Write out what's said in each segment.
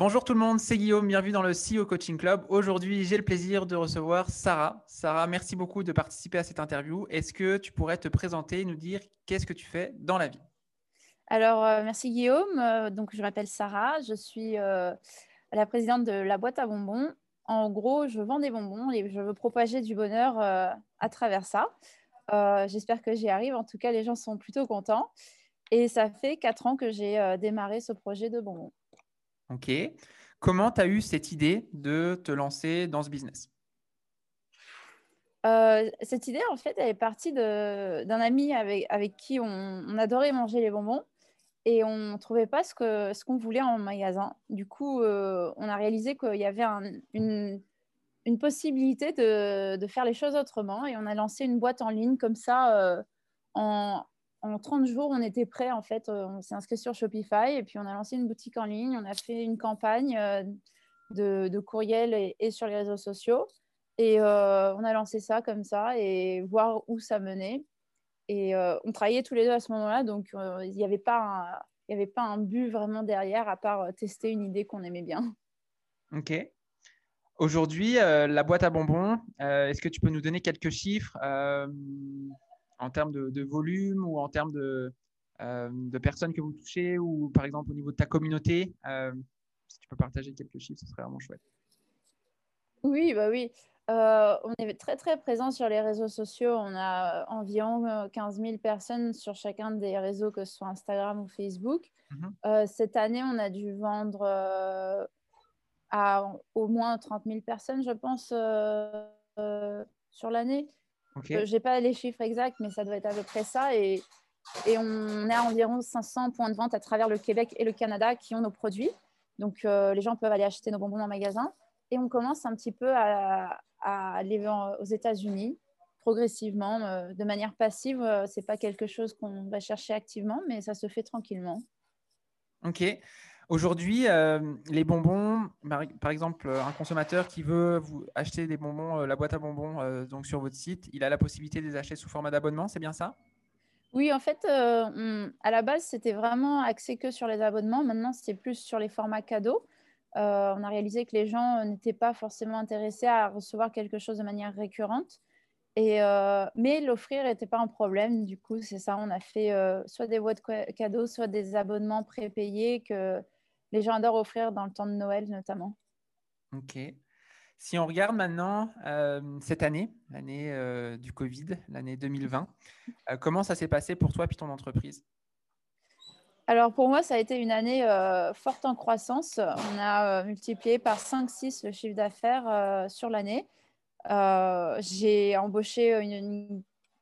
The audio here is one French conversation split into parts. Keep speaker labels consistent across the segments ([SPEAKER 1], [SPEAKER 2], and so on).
[SPEAKER 1] Bonjour tout le monde, c'est Guillaume, bienvenue dans le CEO Coaching Club. Aujourd'hui, j'ai le plaisir de recevoir Sarah. Sarah, merci beaucoup de participer à cette interview. Est-ce que tu pourrais te présenter et nous dire qu'est-ce que tu fais dans la vie?
[SPEAKER 2] Alors, euh, merci Guillaume. Euh, donc, je m'appelle Sarah, je suis euh, la présidente de la boîte à bonbons. En gros, je vends des bonbons et je veux propager du bonheur à travers ça. J'espère que j'y arrive. En tout cas, les gens sont plutôt contents. Et ça fait quatre ans que j'ai démarré ce projet de bonbons.
[SPEAKER 1] Ok. Comment tu as eu cette idée de te lancer dans ce business?
[SPEAKER 2] Euh, cette idée, en fait, elle est partie d'un ami avec, avec qui on, adorait manger les bonbons et on ne trouvait pas ce qu'on ce qu'on voulait en magasin. Du coup, euh, on a réalisé qu'il y avait une, une, possibilité de, de, faire les choses autrement et on a lancé une boîte en ligne comme ça euh, en, en 30 jours, on était prêt. En fait, euh, on s'est inscrit sur Shopify et puis on a lancé une boutique en ligne. On a fait une campagne euh, de, courriel et, sur les réseaux sociaux. Et euh, on a lancé ça comme ça et voir où ça menait. Et on travaillait tous les deux à ce moment-là, donc il n'y avait, pas avait pas un but vraiment derrière à part tester une idée qu'on aimait bien.
[SPEAKER 1] Ok. Aujourd'hui, la boîte à bonbons, est-ce que tu peux nous donner quelques chiffres en termes de, volume ou en termes de, euh, de, personnes que vous touchez ou par exemple au niveau de ta communauté euh, Si tu peux partager quelques chiffres, ce serait vraiment chouette.
[SPEAKER 2] Oui, bah oui. Euh, on est très très présent sur les réseaux sociaux. On a environ 15 000 personnes sur chacun des réseaux, que ce soit Instagram ou Facebook. Mhm. cette année, on a dû vendre à au moins 30 000 personnes, je pense, sur l'année. Je n'ai pas les chiffres exacts, mais ça doit être à peu près ça. Et, et on a environ 500 points de vente à travers le Québec et le Canada qui ont nos produits. Donc, euh, les gens peuvent aller acheter nos bonbons en magasin. Et on commence un petit peu à, aller aux États-Unis progressivement, euh, de manière passive. Euh, Ce n'est pas quelque chose qu'on va chercher activement, mais ça se fait tranquillement.
[SPEAKER 1] Ok. Aujourd'hui, euh, les bonbons, par exemple, un consommateur qui veut acheter des bonbons, euh, la boîte à bonbons euh, donc sur votre site, il a la possibilité de les acheter sous format d'abonnement, c'est bien ça?
[SPEAKER 2] Oui, en fait, à la base, c'était vraiment axé que sur les abonnements. Maintenant, c'est plus sur les formats cadeaux. on a réalisé que les gens n'étaient pas forcément intéressés à recevoir quelque chose de manière récurrente. Mais l'offrir n'était pas un problème. Du coup, c'est ça. On a fait soit des boîtes cadeaux, soit des abonnements prépayés que les gens adorent offrir dans le temps de Noël notamment.
[SPEAKER 1] Ok. Si on regarde maintenant euh, cette année, l'année euh, du Covid, l'année 2020, euh, comment ça s'est passé pour toi et ton entreprise?
[SPEAKER 2] Alors pour moi, ça a été une année forte en croissance. On a multiplié par 5-6 le chiffre d'affaires sur l'année. J'ai embauché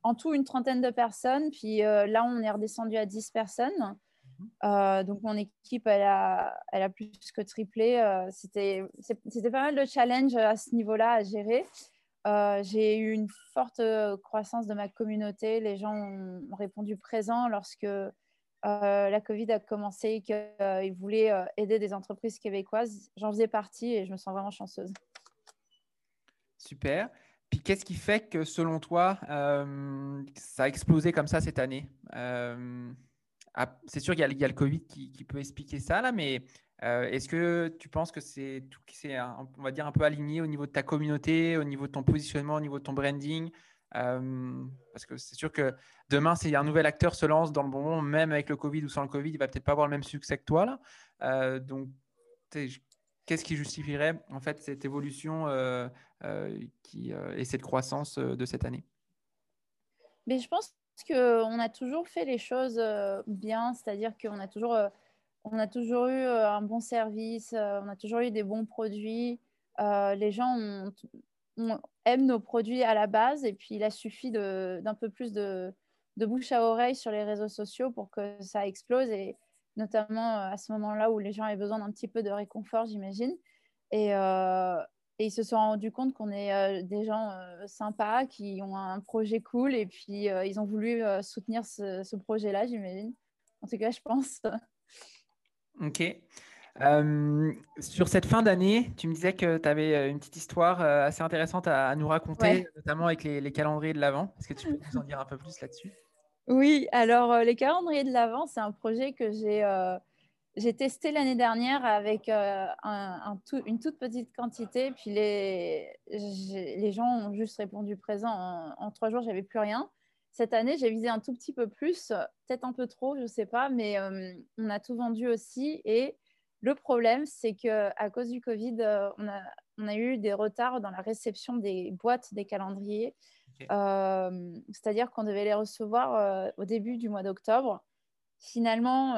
[SPEAKER 2] en tout une trentaine de personnes, puis là, on est redescendu à 10 personnes. Euh, donc, mon équipe, elle a, elle a plus que triplé. Euh, c'était pas mal de challenges à ce niveau-là à gérer. Euh, j'ai eu une forte croissance de ma communauté. Les gens ont répondu présent lorsque la Covid a commencé et qu'ils voulaient aider des entreprises québécoises. J'en faisais partie et je me sens vraiment chanceuse.
[SPEAKER 1] Super. Puis qu'est-ce qui fait que selon toi, ça a explosé comme ça cette année? C'est sûr qu'il y, a le Covid qui, peut expliquer ça, là, mais euh, est-ce que tu penses que c'est tout on va dire, un peu aligné au niveau de ta communauté, au niveau de ton positionnement, au niveau de ton branding euh, Parce que c'est sûr que demain, si un nouvel acteur se lance dans le bon même avec le Covid ou sans le Covid, il va peut-être pas avoir le même succès que toi. Là. Euh, donc, qu'est-ce qui justifierait en fait cette évolution qui, et cette croissance de cette année?
[SPEAKER 2] Mais je pense qu'on a toujours fait les choses euh, bien, c'est-à-dire qu'on a toujours, euh, on a toujours eu euh, un bon service, on a toujours eu des bons produits. les gens aiment nos produits à la base et puis il a suffi d'un peu plus de, bouche à oreille sur les réseaux sociaux pour que ça explose et notamment à ce moment-là où les gens avaient besoin d'un petit peu de réconfort, j'imagine. Et ils se sont rendus compte qu'on est euh, des gens euh, sympas, qui ont un projet cool, et puis euh, ils ont voulu soutenir ce, projet-là, j'imagine. En tout cas, je pense.
[SPEAKER 1] Ok. sur cette fin d'année, tu me disais que tu avais une petite histoire assez intéressante à, nous raconter, notamment avec les, calendriers de l'Avent. Est-ce que tu peux nous en dire un peu plus là-dessus?
[SPEAKER 2] Oui, alors les calendriers de l'Avent, c'est un projet que j'ai j'ai testé l'année dernière avec un, une toute petite quantité, puis les, les gens ont juste répondu présent. En, en trois jours, j'avais plus rien. Cette année, j'ai visé un tout petit peu plus, peut-être un peu trop, je ne sais pas, mais on a tout vendu aussi. Et le problème, c'est qu'à cause du Covid, on a, on, a, eu des retards dans la réception des boîtes des calendriers. C'est-à-dire qu'on devait les recevoir au début du mois d'octobre. Finalement,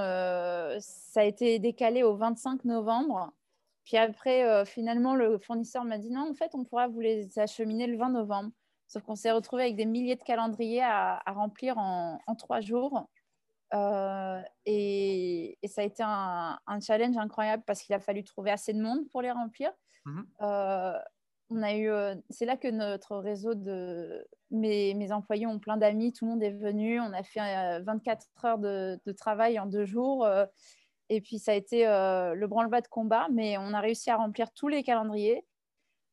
[SPEAKER 2] ça a été décalé au 25 novembre. Puis après, finalement, le fournisseur m'a dit non, en fait, on pourra vous les acheminer le 20 novembre. Sauf qu'on s'est retrouvé avec des milliers de calendriers à, remplir en, trois jours. Euh, et, ça a été un, challenge incroyable parce qu'il a fallu trouver assez de monde pour les remplir. Mhm. Euh, on a eu, euh, c'est là que notre réseau de mes, mes employés ont plein d'amis, tout le monde est venu. On a fait 24 heures de, de, travail en deux jours. et puis ça a été le branle-bas de combat, mais on a réussi à remplir tous les calendriers.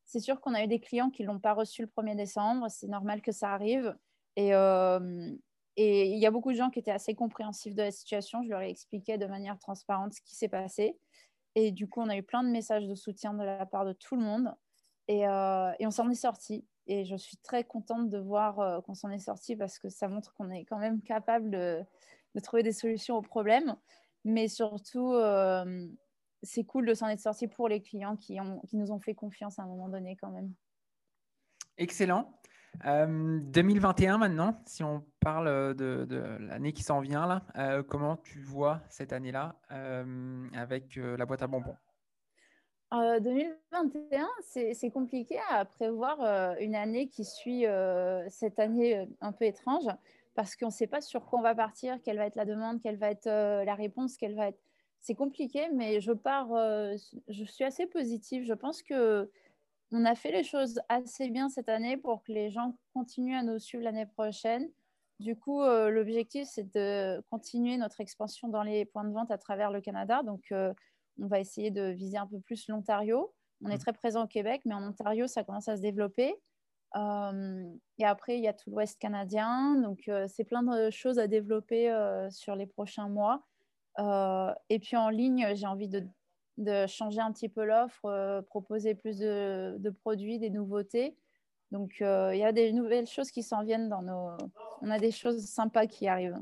[SPEAKER 2] C'est sûr qu'on a eu des clients qui ne l'ont pas reçu le 1er décembre. C'est normal que ça arrive. Euh, et, il y a beaucoup de gens qui étaient assez compréhensifs de la situation. Je leur ai expliqué de manière transparente ce qui s'est passé. Et du coup, on a eu plein de messages de soutien de la part de tout le monde. Et, euh, on s'en est sorti. Et je suis très contente de voir euh, qu'on s'en est sorti parce que ça montre qu'on est quand même capable de, trouver des solutions aux problèmes. Mais surtout, c'est cool de s'en être sorti pour les clients qui, nous ont fait confiance à un moment donné quand même.
[SPEAKER 1] Excellent. 2021 euh, maintenant, si on parle de, l'année qui s'en vient là, euh, comment tu vois cette année-là euh, avec la boîte à bonbons?
[SPEAKER 2] 2021, c'est compliqué à prévoir une année qui suit cette année un peu étrange parce qu'on ne sait pas sur quoi on va partir, quelle va être la demande, quelle va être la réponse, quelle va être c'est compliqué, mais je pars, euh, je suis assez positive. Je pense que on a fait les choses assez bien cette année pour que les gens continuent à nous suivre l'année prochaine. Du coup, euh, l'objectif, c'est de continuer notre expansion dans les points de vente à travers le Canada. Donc, euh, on va essayer de viser un peu plus l'Ontario. On est mmh. très présent au Québec, mais en Ontario, ça commence à se développer. et après, il y a tout l'Ouest canadien. Donc, c'est plein de choses à développer sur les prochains mois. Euh, et puis en ligne, j'ai envie de, changer un petit peu l'offre, euh, proposer plus de, produits, des nouveautés. Donc euh, il y a des nouvelles choses qui s'en viennent dans nos. On a des choses sympas qui arrivent,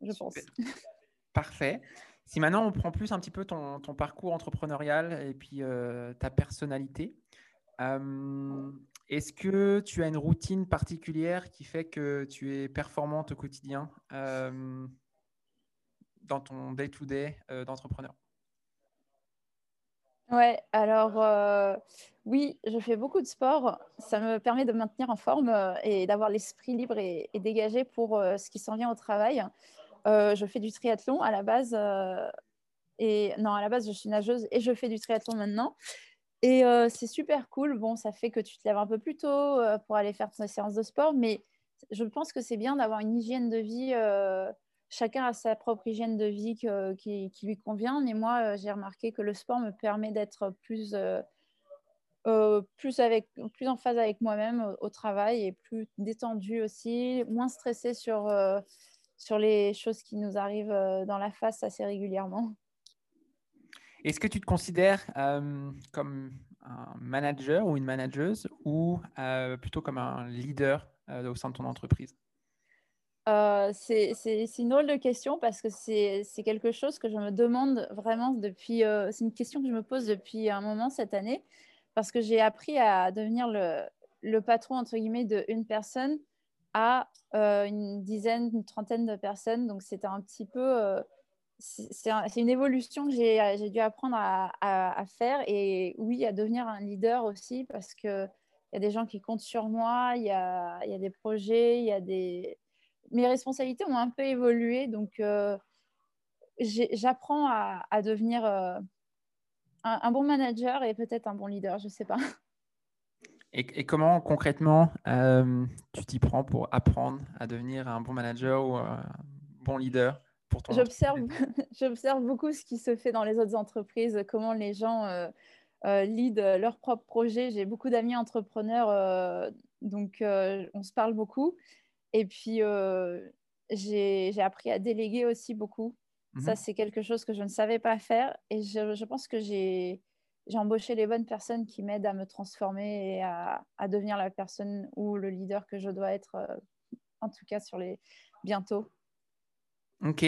[SPEAKER 2] je pense.
[SPEAKER 1] Parfait. Si maintenant on prend plus un petit peu ton, parcours entrepreneurial et puis ta personnalité, est-ce que tu as une routine particulière qui fait que tu es performante au quotidien dans ton day-to-day euh, d'entrepreneur?
[SPEAKER 2] Ouais, alors euh, oui, je fais beaucoup de sport. Ça me permet de maintenir en forme euh, et d'avoir l'esprit libre et, dégagé pour ce qui s'en vient au travail. Je fais du triathlon à la base. et non, à la base, je suis nageuse et je fais du triathlon maintenant. Et c'est super cool. Bon, ça fait que tu te lèves un peu plus tôt pour aller faire tes séances de sport, mais je pense que c'est bien d'avoir une hygiène de vie chacun a sa propre hygiène de vie qui, lui convient. Mais moi, euh, j'ai remarqué que le sport me permet d'être plus, euh, euh, plus, en phase avec moi-même au, travail et plus détendu aussi, moins stressé sur, sur les choses qui nous arrivent dans la face assez régulièrement.
[SPEAKER 1] Est-ce que tu te considères comme un manager ou une manageuse ou plutôt comme un leader au sein de ton entreprise?
[SPEAKER 2] Euh, c'est une drôle de question parce que c'est quelque chose que je me demande vraiment depuis. Euh, c'est une question que je me pose depuis un moment cette année parce que j'ai appris à devenir le, le, patron entre guillemets de une personne à euh, une dizaine, une trentaine de personnes. Donc c'était un petit peu. c'est une évolution que j'ai dû apprendre à, faire et oui, à devenir un leader aussi parce que il y a des gens qui comptent sur moi, il y a, des projets, il y a des mes responsabilités ont un peu évolué. Donc, euh, j'apprends à, devenir euh, un, bon manager et peut-être un bon leader, je ne sais pas.
[SPEAKER 1] Et, comment concrètement euh, tu t'y prends pour apprendre à devenir un bon manager ou un bon leader pour ton
[SPEAKER 2] J'observe beaucoup ce qui se fait dans les autres entreprises, comment les gens euh, lead leur propre projet. J'ai beaucoup d'amis entrepreneurs, donc on se parle beaucoup. Et puis, euh, j'ai appris à déléguer aussi beaucoup. Ça, c'est quelque chose que je ne savais pas faire. Et je, pense que j'ai embauché les bonnes personnes qui m'aident à me transformer et à, devenir la personne ou le leader que je dois être, euh, en tout cas sur les bientôt.
[SPEAKER 1] Ok,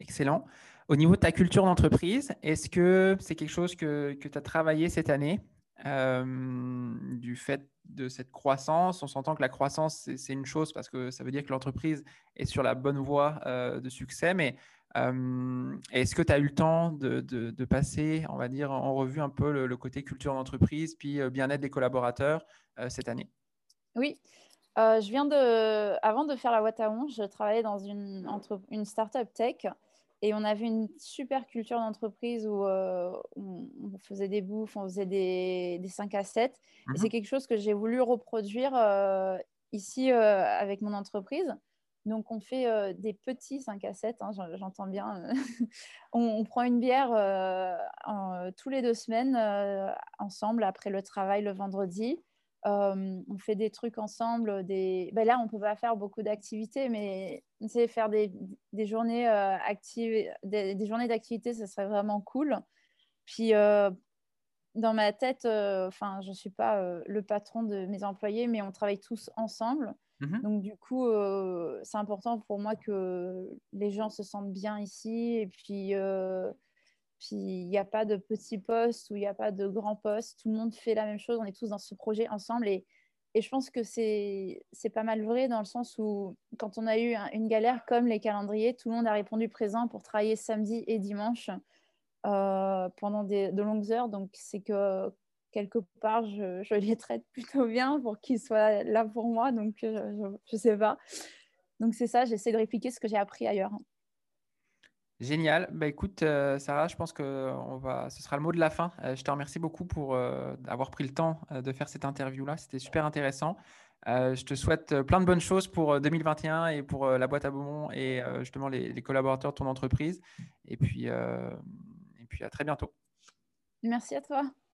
[SPEAKER 1] excellent. Au niveau de ta culture d'entreprise, est-ce que c'est quelque chose que, que tu as travaillé cette année euh, du fait de cette croissance? On s'entend que la croissance, c'est une chose parce que ça veut dire que l'entreprise est sur la bonne voie euh, de succès. Mais euh, est-ce que tu as eu le temps de, de, passer, on va dire, en revue un peu le, côté culture d'entreprise, puis bien-être des collaborateurs cette année?
[SPEAKER 2] Oui. je viens de, avant de faire la Watawan, je travaillais dans une, entre, une startup tech et on avait une super culture d'entreprise où euh, on, faisait des bouffes, on faisait des, des 5 à 7. Et mhm. c'est quelque chose que j'ai voulu reproduire euh, ici euh, avec mon entreprise. Donc, on fait des petits 5 à 7, hein, j'entends bien. on, prend une bière tous les deux semaines ensemble après le travail le vendredi. Euh, on fait des trucs ensemble. Des... Ben là, on ne peut pas faire beaucoup d'activités, mais faire des, des journées euh, actives, des, journées d'activité, ce serait vraiment cool. Puis, euh, dans ma tête, enfin, je ne suis pas le patron de mes employés, mais on travaille tous ensemble. Mhm. Donc, du coup, c'est important pour moi que les gens se sentent bien ici. Et puis, il n'y a pas de petits postes ou il n'y a pas de grands postes. Tout le monde fait la même chose. On est tous dans ce projet ensemble. Et, et je pense que c'est pas mal vrai dans le sens où quand on a eu une galère comme les calendriers, tout le monde a répondu présent pour travailler samedi et dimanche pendant des, de longues heures. Donc c'est que quelque part, je, je, les traite plutôt bien pour qu'ils soient là pour moi. Donc euh, je ne sais pas. Donc c'est ça, j'essaie de répliquer ce que j'ai appris ailleurs.
[SPEAKER 1] Génial. Bah, écoute, euh, Sarah, je pense que on va, ce sera le mot de la fin. Euh, je te remercie beaucoup pour euh, avoir pris le temps de faire cette interview-là. C'était super intéressant. je te souhaite plein de bonnes choses pour 2021 et pour la boîte à Beaumont et justement les, les, collaborateurs de ton entreprise. Et puis, et puis à très bientôt.
[SPEAKER 2] Merci à toi.